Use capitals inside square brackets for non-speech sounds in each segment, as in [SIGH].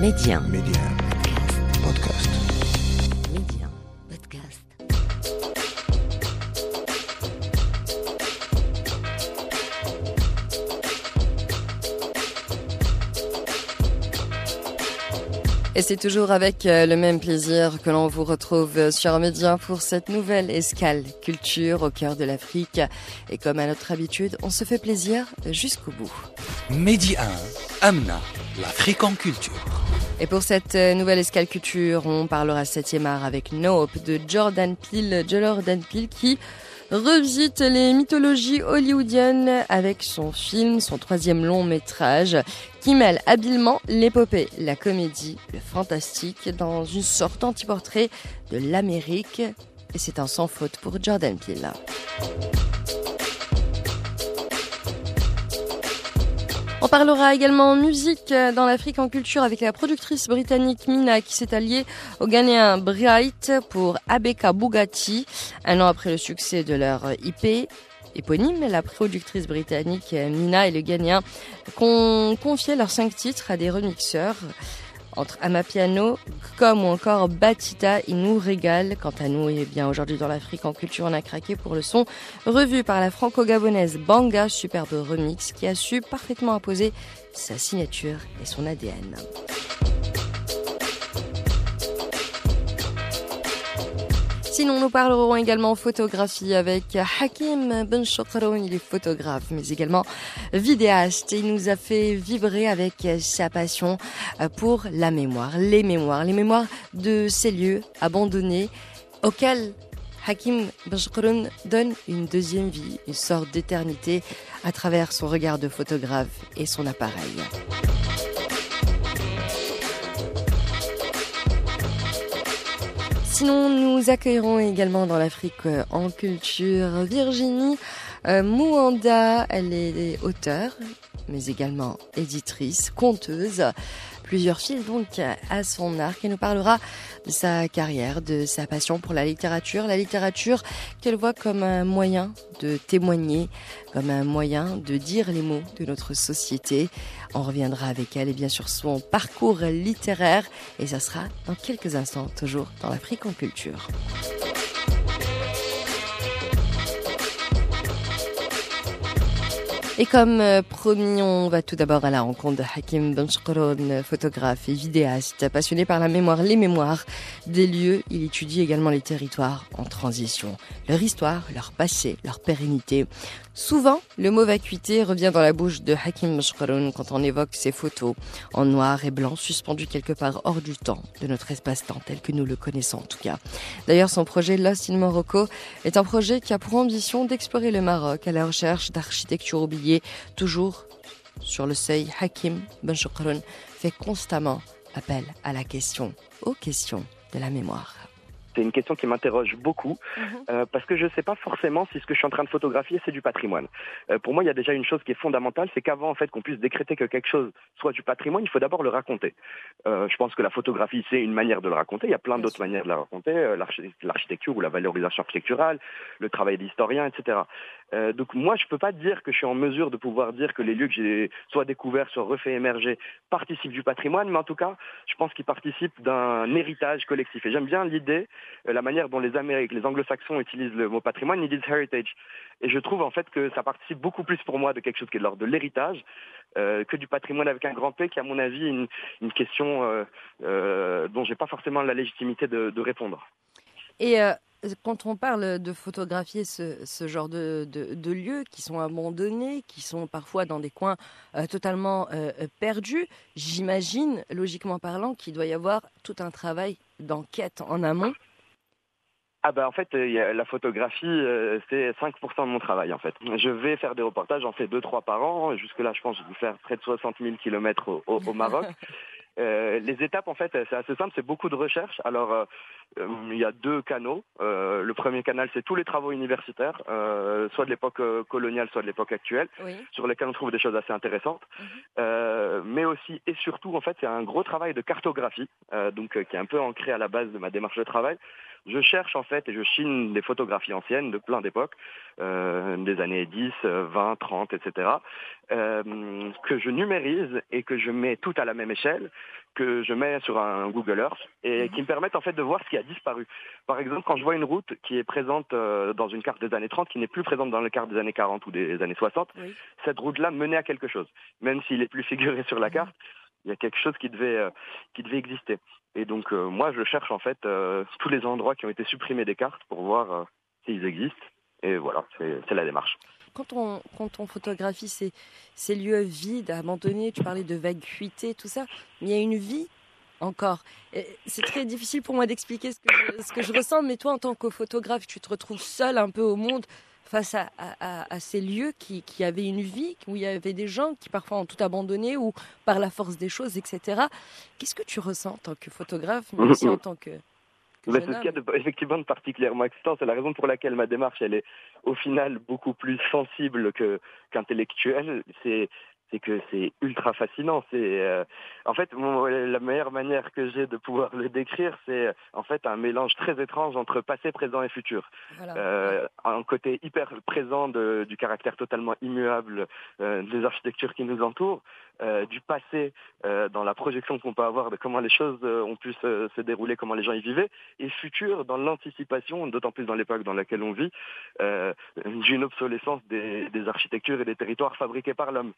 Média. Média. Podcast. Média. Podcast. Et c'est toujours avec euh, le même plaisir que l'on vous retrouve sur Média pour cette nouvelle escale culture au cœur de l'Afrique. Et comme à notre habitude, on se fait plaisir jusqu'au bout. Mehdi 1, Amna, l'Afrique en culture. Et pour cette euh, nouvelle escale culture, on parlera 7e art avec Nope de Jordan Peele, Jordan Peele qui revisite les mythologies hollywoodiennes avec son film, son troisième long métrage, qui mêle habilement l'épopée, la comédie, le fantastique dans une sorte anti-portrait de l'Amérique. Et c'est un sans faute pour Jordan Peele. On parlera également musique dans l'Afrique en culture avec la productrice britannique Mina qui s'est alliée au Ghanéen Bright pour Abeka Bugatti. Un an après le succès de leur IP éponyme, la productrice britannique Mina et le Ghanéen ont confié leurs cinq titres à des remixeurs entre Amapiano, comme ou encore Batita, ils nous régalent. Quant à nous, et eh bien aujourd'hui dans l'Afrique en culture, on a craqué pour le son revu par la franco-gabonaise Banga, superbe remix qui a su parfaitement imposer sa signature et son ADN. Sinon, nous parlerons également photographie avec Hakim Ben Il est photographe, mais également vidéaste. Il nous a fait vibrer avec sa passion pour la mémoire, les mémoires, les mémoires de ces lieux abandonnés auxquels Hakim Ben donne une deuxième vie, une sorte d'éternité à travers son regard de photographe et son appareil. Sinon, nous accueillerons également dans l'Afrique euh, en culture Virginie euh, Mouanda. Elle est auteure, mais également éditrice, conteuse. Plusieurs fils donc à son arc et nous parlera de sa carrière, de sa passion pour la littérature, la littérature qu'elle voit comme un moyen de témoigner, comme un moyen de dire les mots de notre société. On reviendra avec elle et bien sûr son parcours littéraire et ça sera dans quelques instants, toujours dans l'Afrique en culture. Et comme euh, promis, on va tout d'abord à la rencontre de Hakim Benchkron, photographe et vidéaste, passionné par la mémoire, les mémoires des lieux. Il étudie également les territoires en transition, leur histoire, leur passé, leur pérennité. Souvent, le mot vacuité revient dans la bouche de Hakim Benchkron quand on évoque ces photos en noir et blanc suspendues quelque part hors du temps, de notre espace-temps tel que nous le connaissons en tout cas. D'ailleurs, son projet Lost in Morocco est un projet qui a pour ambition d'explorer le Maroc à la recherche d'architecture oubliée toujours sur le seuil, Hakim Ben fait constamment appel à la question, aux questions de la mémoire. C'est une question qui m'interroge beaucoup Mhm. euh, parce que je ne sais pas forcément si ce que je suis en train de photographier c'est du patrimoine. Euh, pour moi, il y a déjà une chose qui est fondamentale, c'est qu'avant en fait qu'on puisse décréter que quelque chose soit du patrimoine, il faut d'abord le raconter. Euh, je pense que la photographie c'est une manière de le raconter. Il y a plein d'autres manières de la raconter, euh, l'archi- l'architecture ou la valorisation architecturale, le travail d'historien, etc. Euh, donc moi, je peux pas dire que je suis en mesure de pouvoir dire que les lieux que j'ai soit découverts, soit refaits émerger participent du patrimoine, mais en tout cas, je pense qu'ils participent d'un héritage collectif. Et j'aime bien l'idée, la manière dont les Amériques, les Anglo-Saxons utilisent le mot patrimoine, ils disent heritage. Et je trouve en fait que ça participe beaucoup plus pour moi de quelque chose qui est de l'ordre de l'héritage euh, que du patrimoine avec un grand P, qui à mon avis une, une question euh, euh, dont j'ai pas forcément la légitimité de, répondre. Et euh, quand on parle de photographier ce, genre de, lieux qui sont abandonnés, qui sont parfois dans des coins euh, totalement euh, euh, perdus, j'imagine, logiquement parlant, qu'il doit y avoir tout un travail d'enquête en amont. Ah bah en fait, euh, la photographie, euh, c'est 5% de mon travail en fait. Je vais faire des reportages, j'en fais deux trois par an. Jusque là, je pense que je vais faire près de 60 000 kilomètres au, au- au Maroc. [LAUGHS] Euh, les étapes, en fait, c'est assez simple, c'est beaucoup de recherche. Alors, euh, euh, il y a deux canaux. Euh, le premier canal, c'est tous les travaux universitaires, euh, soit de l'époque coloniale, soit de l'époque actuelle, Oui. sur lesquels on trouve des choses assez intéressantes. Euh, mais aussi et surtout, en fait, c'est un gros travail de cartographie, euh, donc qui est un peu ancré à la base de ma démarche de travail. Je cherche en fait et je chine des photographies anciennes de plein d'époques, euh, des années 10, euh, 20, 30, etc., euh, que je numérise et que je mets tout à la même échelle que je mets sur un Google Earth et Mhm. qui me permettent en fait de voir ce qui a disparu. Par exemple, quand je vois une route qui est présente euh, dans une carte des années 30, qui n'est plus présente dans la carte des années 40 ou des années 60, Oui. cette route-là menait à quelque chose. Même s'il est plus [LAUGHS] figuré sur la Mhm. carte, il y a quelque chose qui devait, euh, qui devait exister. Et donc euh, moi, je cherche en fait tous les endroits qui ont été supprimés des cartes pour voir s'ils existent. Et voilà, c'est la démarche. Quand on, quand on photographie ces, ces lieux vides, abandonnés, tu parlais de vacuité, tout ça, mais il y a une vie encore. C'est très difficile pour moi d'expliquer ce, que je- ce que je ressens, mais toi, en tant que photographe, tu te retrouves seul un peu au monde face à- à ces lieux qui, qui avaient une vie, où il y avait des gens qui parfois ont tout abandonné ou par la force des choses, etc. Qu'est-ce que tu ressens en tant que photographe, mais aussi en [LAUGHS] tant que... jeune c'est ce qu'il y a de, [LAUGHS] effectivement de particulièrement excitant. C'est la raison pour laquelle ma démarche, elle est au final beaucoup plus sensible que qu'intellectuelle. C'est c'est que c'est ultra fascinant. C'est euh, en fait mon- la meilleure manière que j'ai de pouvoir le décrire, c'est en fait un mélange très étrange entre passé, présent et futur. Voilà. Euh, un côté hyper présent de- du caractère totalement immuable euh, des architectures qui nous entourent, euh, du passé euh, dans la projection qu'on peut avoir de comment les choses euh, ont pu se, se dérouler, comment les gens y vivaient, et futur dans l'anticipation, d'autant plus dans l'époque dans laquelle on vit, euh, d'une obsolescence des, des architectures et des territoires fabriqués par l'homme.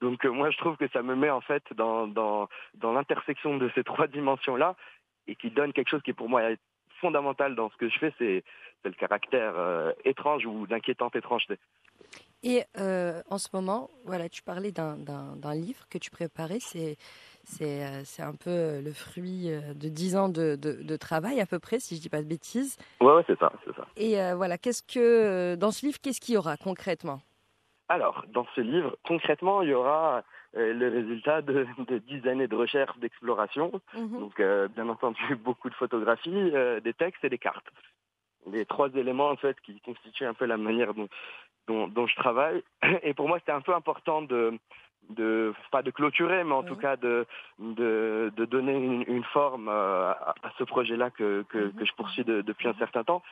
Donc euh, moi je trouve que ça me met en fait dans, dans, dans l'intersection de ces [LAUGHS] trois dimensions-là et qui donne quelque chose qui pour moi est fondamental dans ce que je fais, c'est le caractère euh, étrange ou d'inquiétante étrangeté. Et euh, en ce moment, voilà, tu parlais d'un- livre que tu préparais. C'est un peu le fruit de dix ans de, de- de travail à peu près, si je dis pas de bêtises. Ouais, ouais, c'est ça, ça. Et euh, voilà, qu'est-ce que dans ce livre, qu'est-ce qu'il y aura concrètement? Alors, dans ce livre, concrètement, il y aura euh, le résultat de, [LAUGHS] dix années de recherche, d'exploration. Mhm. Donc, euh, bien entendu, [LAUGHS] beaucoup de photographies, euh, des textes et des cartes. Les trois éléments, en fait, qui constituent un peu la manière dont, dont, dont je travaille. [CLEARS THROAT] Et pour moi, c'était un peu important de, de pas de clôturer, mais en tout cas de, de, de donner une, une forme euh, à, à ce projet-là que, que, Mhm. que je poursuis de- depuis un certain temps.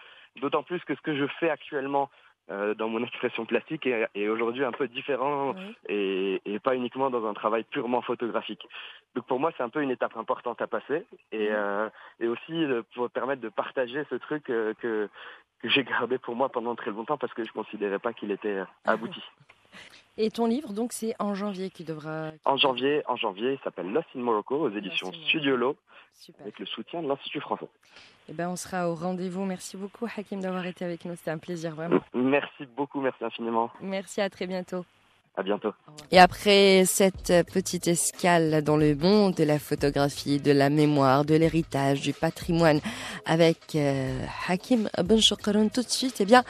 D'autant plus que ce que je fais actuellement euh, dans mon expression plastique est, est aujourd'hui un peu différent Oui. et, et pas uniquement dans un travail purement photographique. Donc pour moi, c'est un peu une étape importante à passer et, euh, et aussi de, pour permettre de partager ce truc euh, que, que j'ai gardé pour moi pendant très longtemps parce que je considérais pas qu'il était euh, [LAUGHS] abouti. Et ton livre, donc, c'est en janvier qui devra. En janvier, en janvier, il s'appelle Lost in Morocco aux éditions Super. avec le soutien de l'Institut français. Eh ben, on sera au rendez-vous. Merci beaucoup, Hakim, d'avoir été avec nous. C'était un plaisir, vraiment. Merci beaucoup, merci infiniment. Merci, à très bientôt. À bientôt. Et après cette petite escale dans le monde de la photographie, de la mémoire, de l'héritage, du patrimoine avec euh, Hakim Ben Shokran tout de suite, eh bien,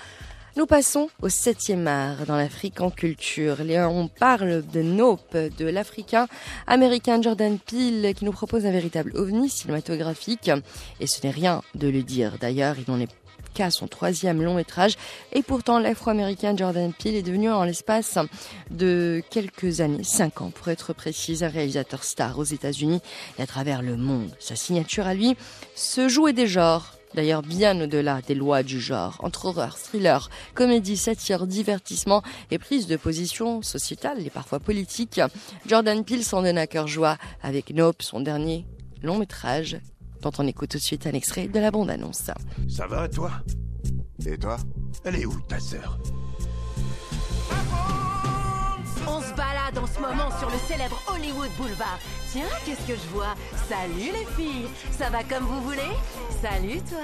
nous passons au 7e art dans l'Afrique en culture. On parle de Nope, de l'Africain américain Jordan Peele qui nous propose un véritable ovni cinématographique. Et ce n'est rien de le dire. D'ailleurs, il n'en est qu'à son troisième long métrage. Et pourtant, l'Afro-Américain Jordan Peele est devenu en l'espace de quelques années, cinq ans pour être précise, un réalisateur star aux États-Unis et à travers le monde. Sa signature à lui, se jouer des genres. D'ailleurs, bien au-delà des lois du genre, entre horreur, thriller, comédie, satire, divertissement et prise de position sociétale et parfois politique, Jordan Peele s'en donne à cœur joie avec Nope, son dernier long métrage, dont on écoute tout de suite un extrait de la bande-annonce. Ça va, toi? Et toi? Elle est où, ta sœur? On se balade en ce moment sur le célèbre Hollywood Boulevard. Tiens, qu'est-ce que je vois? Salut les filles. Ça va comme vous voulez? Salut toi.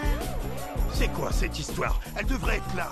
C'est quoi cette histoire? Elle devrait être là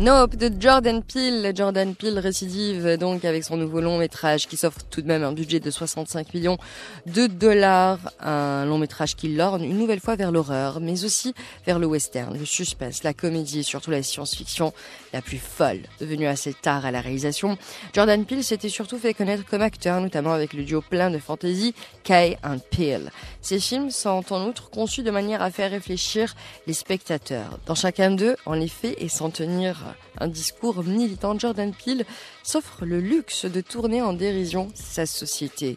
Nope de Jordan Peele. Jordan Peele récidive donc avec son nouveau long métrage qui s'offre tout de même un budget de 65 millions de dollars. Un long métrage qui lorne une nouvelle fois vers l'horreur, mais aussi vers le western, le suspense, la comédie et surtout la science-fiction la plus folle. Devenue assez tard à la réalisation, Jordan Peele s'était surtout fait connaître comme acteur, notamment avec le duo plein de fantaisie Kay and Peele. Ces films sont en outre conçus de manière à faire réfléchir les spectateurs. Dans chacun d'eux, en effet, et sans tenir un discours militant, Jordan Peele s'offre le luxe de tourner en dérision sa société.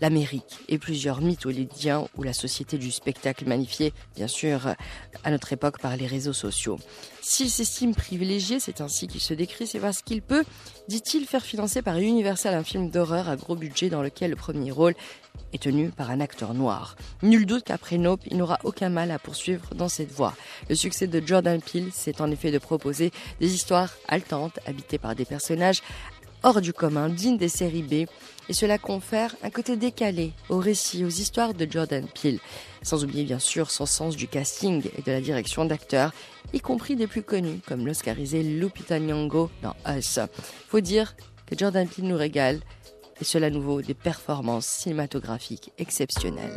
L'Amérique et plusieurs mythes hollywoodiens ou la société du spectacle magnifiée, bien sûr, à notre époque par les réseaux sociaux. S'il s'estime privilégié, c'est ainsi qu'il se décrit, c'est parce qu'il peut, dit-il, faire financer par Universal un film d'horreur à gros budget dans lequel le premier rôle est tenu par un acteur noir. Nul doute qu'après Nope, il n'aura aucun mal à poursuivre dans cette voie. Le succès de Jordan Peele, c'est en effet de proposer des histoires haletantes, habitées par des personnages hors du commun, dignes des séries B, et cela confère un côté décalé aux récits, aux histoires de Jordan Peele, sans oublier bien sûr son sens du casting et de la direction d'acteurs, y compris des plus connus comme l'oscarisé Lupita Nyong'o dans Us. Faut dire que Jordan Peele nous régale, et cela nous vaut des performances cinématographiques exceptionnelles.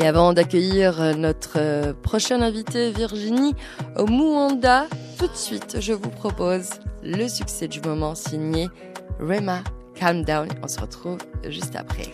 Et avant d'accueillir notre euh, prochaine invitée Virginie Mouanda, tout de suite, je vous propose le succès du moment signé Rema Calm Down. On se retrouve juste après.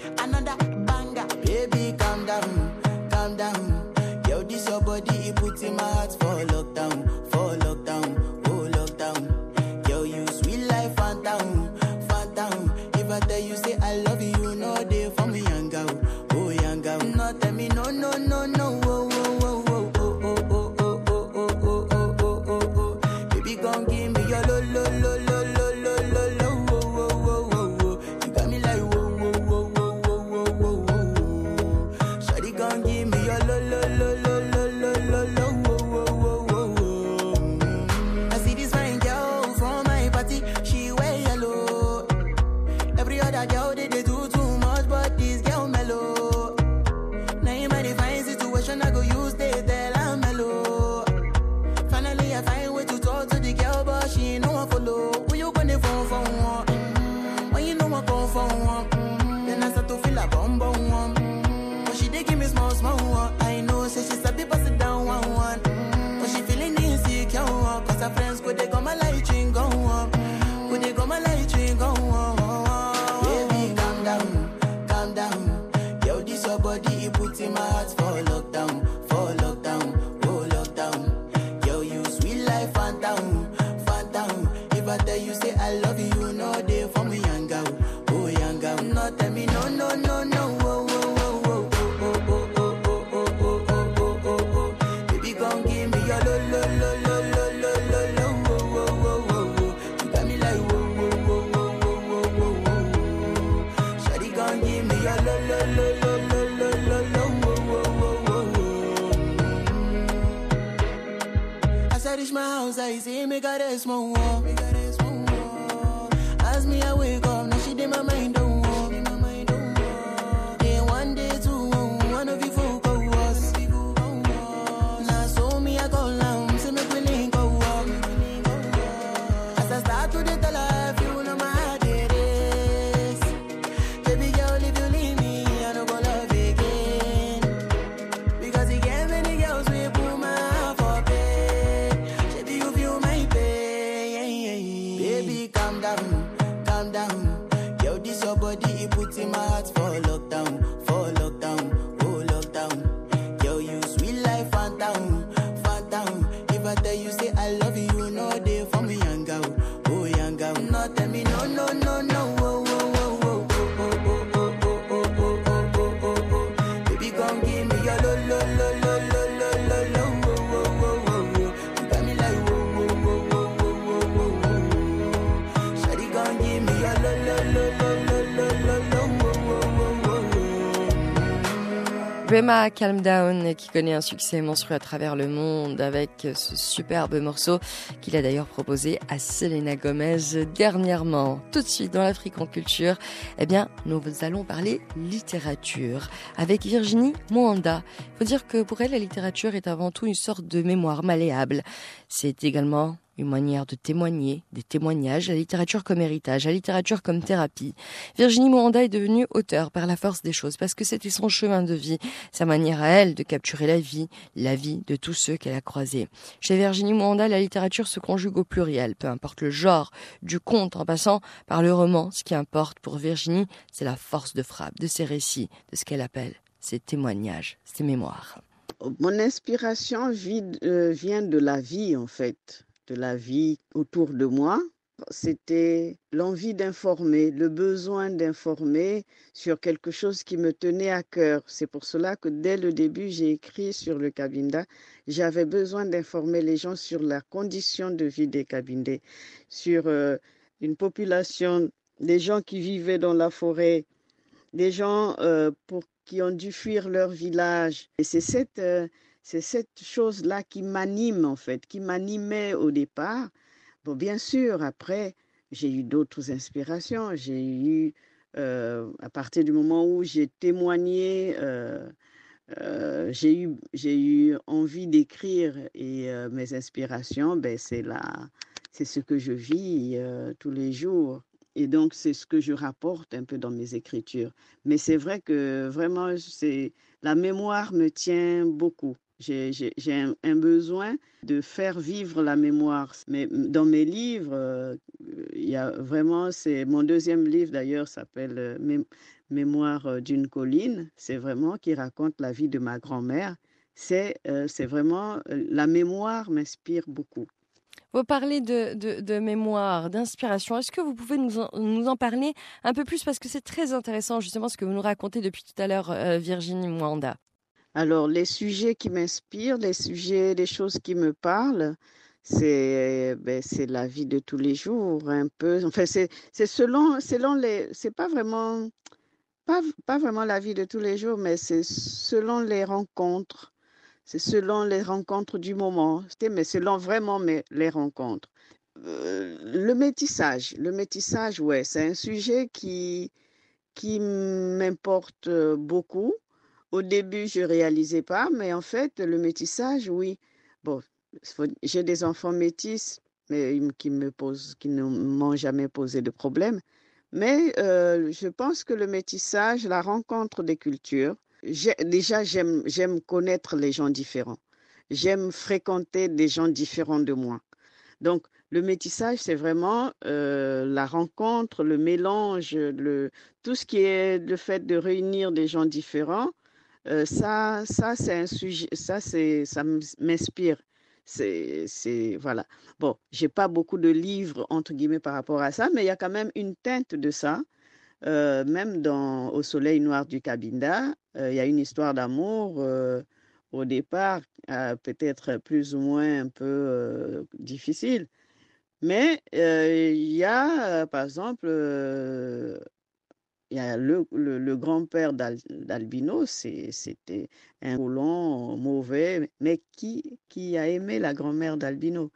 my put in my heart for Rema Calm Down qui connaît un succès monstrueux à travers le monde avec ce superbe morceau qu'il a d'ailleurs proposé à Selena Gomez dernièrement. Tout de suite dans l'Afrique en culture, eh bien, nous allons parler littérature avec Virginie Mwanda. Il faut dire que pour elle, la littérature est avant tout une sorte de mémoire malléable. C'est également une manière de témoigner, des témoignages, la littérature comme héritage, la littérature comme thérapie. Virginie Mwanda est devenue auteur par la force des choses parce que c'était son chemin de vie, sa manière à elle de capturer la vie, la vie de tous ceux qu'elle a croisés. Chez Virginie Mwanda, la littérature se conjugue au pluriel, peu importe le genre, du conte en passant par le roman. Ce qui importe pour Virginie, c'est la force de frappe de ses récits, de ce qu'elle appelle ses témoignages, ses mémoires. Mon inspiration euh, vient de la vie en fait de la vie autour de moi. C'était l'envie d'informer, le besoin d'informer sur quelque chose qui me tenait à cœur. C'est pour cela que dès le début, j'ai écrit sur le Cabinda. J'avais besoin d'informer les gens sur la condition de vie des Cabindés, sur euh, une population, des gens qui vivaient dans la forêt, des gens euh, pour, qui ont dû fuir leur village. Et c'est cette, euh, c'est cette chose-là qui m'anime en fait, qui m'animait au départ Bon, bien sûr, après, j'ai eu d'autres inspirations. J'ai eu, euh, à partir du moment où j'ai témoigné, euh, euh, j'ai eu, envie d'écrire et mes inspirations, ben, c'est c'est ce que je vis tous les jours. Et donc, c'est ce que je rapporte un peu dans mes écritures. Mais c'est vrai que vraiment, c'est, la mémoire me tient beaucoup. J'ai un, besoin de faire vivre la mémoire. Mais dans mes livres, euh, il y a vraiment, c'est mon deuxième livre d'ailleurs s'appelle euh, Mémoire euh, d'une colline. C'est vraiment qui raconte la vie de ma grand-mère. C'est vraiment, la mémoire m'inspire beaucoup. Vous parlez de, de, mémoire, d'inspiration. Est-ce que vous pouvez nous en, nous en, parler un peu plus? Parce que c'est très intéressant justement ce que vous nous racontez depuis tout à l'heure, Virginie Mwanda. Alors, les sujets qui m'inspirent, les sujets, les choses qui me parlent, c'est ben, c'est la vie de tous les jours, un peu. Enfin, c'est selon, selon les. C'est pas vraiment. Pas, pas vraiment la vie de tous les jours, mais c'est selon les rencontres. C'est selon les rencontres du moment, mais selon vraiment les rencontres. Euh, le métissage, le métissage, ouais, c'est un sujet qui, qui m'importe beaucoup au début, je réalisais pas, mais en fait, le métissage, oui. Bon, j'ai des enfants métis, mais qui ne m'ont jamais posé de problème. Mais euh, je pense que le métissage, la rencontre des cultures, déjà j'aime connaître les gens différents. J'aime fréquenter des gens différents de moi. Donc le métissage, c'est vraiment euh, la rencontre, le mélange, tout ce qui est le fait de réunir des gens différents euh, ça, ça c'est un sujet, ça, ça m'inspire. C'est, voilà. Bon, j'ai pas beaucoup de livres, entre guillemets, par rapport à ça, mais il y a quand même une teinte de ça. Euh, même dans Au soleil noir du Cabinda, euh, il y a une histoire d'amour au départ, peut-être plus ou moins un peu difficile. Mais il y a, par exemple, il y a le, grand-père d'Albino, c'était un colon mauvais, mais qui, a aimé la grand-mère d'Albino.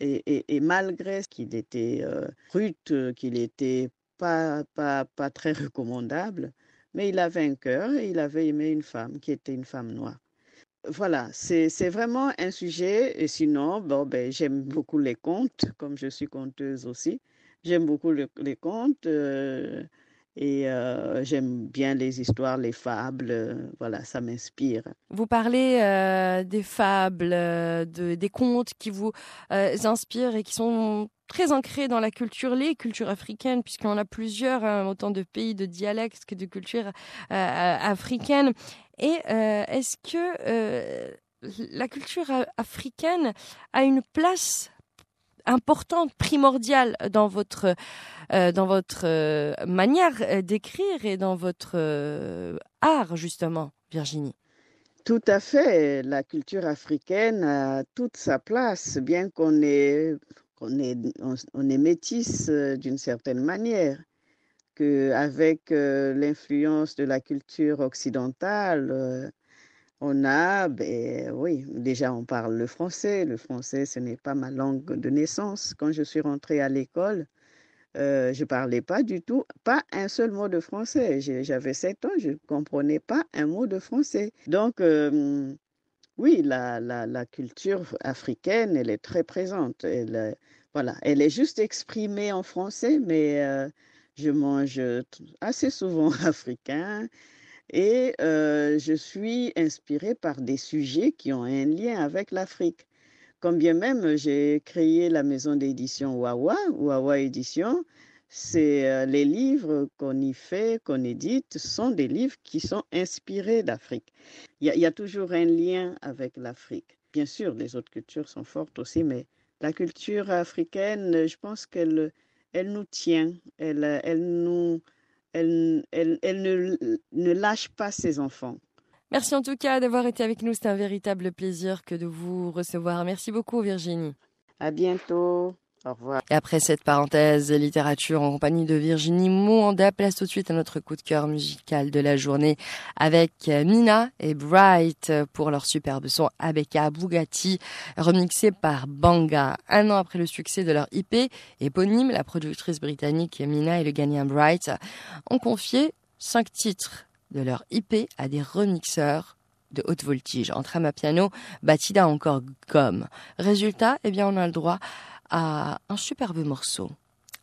Et, et, et, malgré qu'il était euh, rude, qu'il était pas, pas, pas très recommandable, mais il avait un cœur et il avait aimé une femme qui était une femme noire. Voilà, c'est vraiment un sujet. Et sinon, bon, ben, j'aime beaucoup les contes, comme je suis conteuse aussi. J'aime beaucoup les contes. Euh, et euh, j'aime bien les histoires, les fables. Euh, voilà, ça m'inspire. Vous parlez euh, des fables, de, des contes qui vous inspirent et qui sont très ancrés dans la culture, les cultures africaines, puisqu'on a plusieurs, hein, autant de pays, de dialectes que de cultures africaines. Et est-ce que la culture africaine a une place importante, primordiale dans votre euh, dans votre euh, manière euh, d'écrire et dans votre art justement, Virginie. Tout à fait. La culture africaine a toute sa place, bien qu'on est, qu'on est, on, est métisse d'une certaine manière, qu'avec l'influence de la culture occidentale, on a, ben oui, déjà on parle le français. Le français, ce n'est pas ma langue de naissance. Quand je suis rentrée à l'école, euh, je ne parlais pas du tout, pas un seul mot de français. J'avais 7 ans, je ne comprenais pas un mot de français. Donc, euh, oui, la, la, culture africaine, elle est très présente. Elle, voilà, elle est juste exprimée en français, mais euh, je mange assez souvent [LAUGHS] africain. Et euh, je suis inspirée par des sujets qui ont un lien avec l'Afrique. Quand bien même j'ai créé la maison d'édition Wawa, Wawa Édition, c'est euh, les livres qu'on y fait, qu'on édite, sont des livres qui sont inspirés d'Afrique. Il y, a toujours un lien avec l'Afrique. Bien sûr, les autres cultures sont fortes aussi, mais la culture africaine, je pense qu'elle elle nous tient, elle, elle nous, elle, elle, elle ne, ne lâche pas ses enfants. Merci en tout cas d'avoir été avec nous. C'est un véritable plaisir que de vous recevoir. Merci beaucoup Virginie. À bientôt. Au revoir. Et après cette parenthèse littérature en compagnie de Virginie Mouanda, place tout de suite à notre coup de cœur musical de la journée avec Mina et Bright pour leur superbe son Abeka Bugatti remixé par Banga. Un an après le succès de leur IP éponyme, la productrice britannique Mina et le gagnant Bright ont confié cinq titres de leur IP à des remixeurs de haute voltige entre Amapiano, Batida encore Gomme. Résultat, eh bien, on a le droit à un superbe morceau.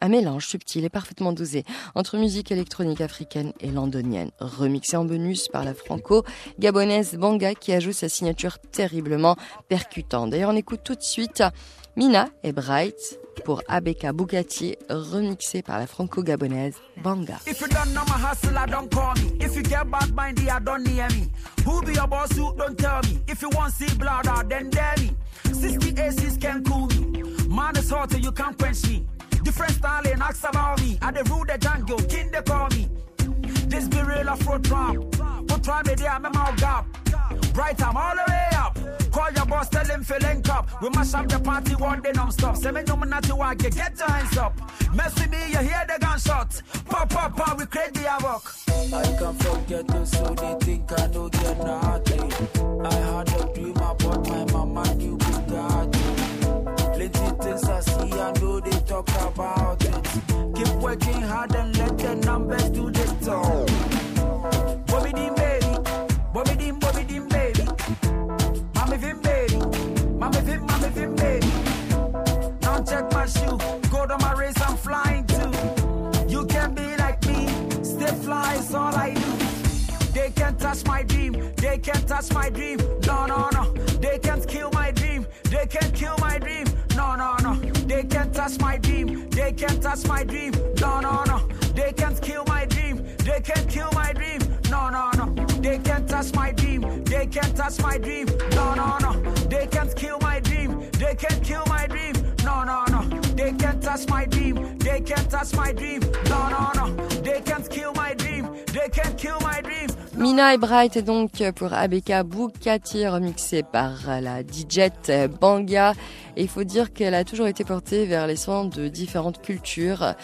Un mélange subtil et parfaitement dosé entre musique électronique africaine et londonienne, remixé en bonus par la franco-gabonaise Banga qui ajoute sa signature terriblement percutante. D'ailleurs, on écoute tout de suite Mina et Bright pour Abeka Bugatti, remixé par la franco-gabonaise Banga. If you don't know my hustle, I don't call me. If you get bad mindy, I don't near me. Who be your boss, who don't tell me? If you want see blood out, then dare me. 60 aces can cool me. Man is hot, you can't quench me. Different style and ask about me. I the rule the jungle, king they call me. This be real afro trap. Put try me there, I'm out gap. Bright, I'm all the way up. Call your boss, tell him fill link up. We mash up the party one day non-stop. Not to walk, get your hands up. Mess with me, you hear the gunshot. Pop, pop, pop, we create the havoc. I can't forget this, so they think I don't get nothing. I had a dream about my mama new Bugatti. Plenty things I see, I know they talk about it. Keep working hard and let the numbers do the talk. Bobby Dim baby, Bobby Dim, Bobby Dim baby. Mommy Vim baby, Mommy Vim, Mommy Vim baby. Now check my shoe, go to my race, I'm flying too. You can be like me, stay fly is all I do. They can't touch my dream, they can't touch my dream. Can't touch my dream. No, no, no, they can't kill my dream, they can't kill my dream. No, no, no, they can't touch my dream, they can't touch my dream. No, no, no, they can't kill my dream, they can't kill my dream. No, no, no, they can't touch my dream, they can't touch my dream. No, no, no, they can't kill my dream, they can't kill my dream. Mina et Bright donc pour Abeka Bukati remixé par la DJ Banga. Et il faut dire qu'elle a toujours été portée vers les sons de différentes cultures.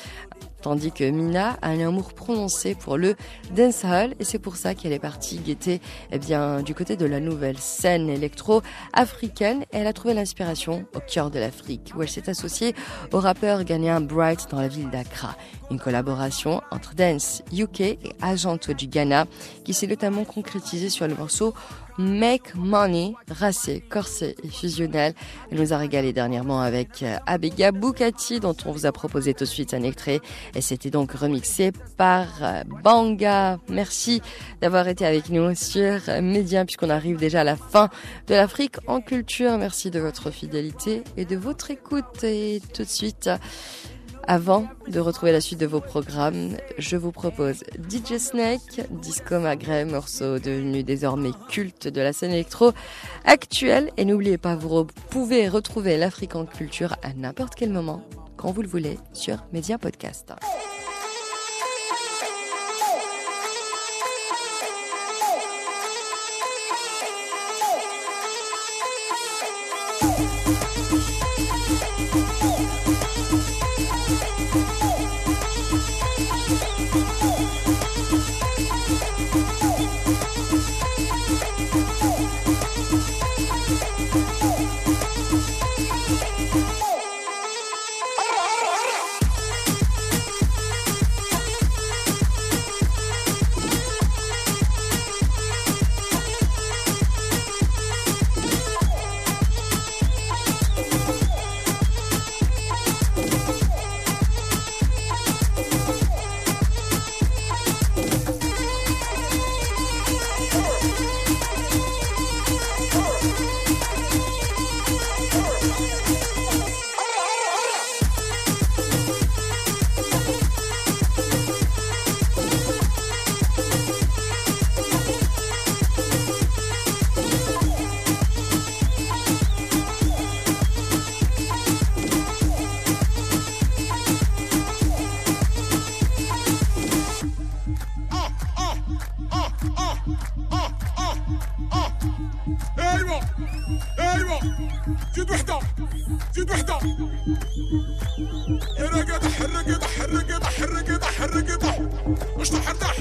Tandis que Mina a un amour prononcé pour le dancehall et c'est pour ça qu'elle est partie guetter eh bien, du côté de la nouvelle scène électro-africaine. Elle a trouvé l'inspiration au cœur de l'Afrique où elle s'est associée au rappeur ghanéen Bright dans la ville d'Accra. Une collaboration entre Dance UK et Ajanto du Ghana qui s'est notamment concrétisée sur le morceau Make Money, racé, corsé et fusionnel. Elle nous a régalé dernièrement avec Abega Bukati dont on vous a proposé tout de suite un extrait et c'était donc remixé par Banga. Merci d'avoir été avec nous sur Média puisqu'on arrive déjà à la fin de l'Afrique en culture. Merci de votre fidélité et de votre écoute et tout de suite avant de retrouver la suite de vos programmes, je vous propose DJ Snake, Disco Magret, morceau devenu désormais culte de la scène électro actuelle. Et n'oubliez pas, vous pouvez retrouver l'Afrique en culture à n'importe quel moment, quand vous le voulez, sur Média Podcast. يلا زيد وحده زيد وحده حرك حرق حرك حرق حرك يطح حرك اشطح ارتاح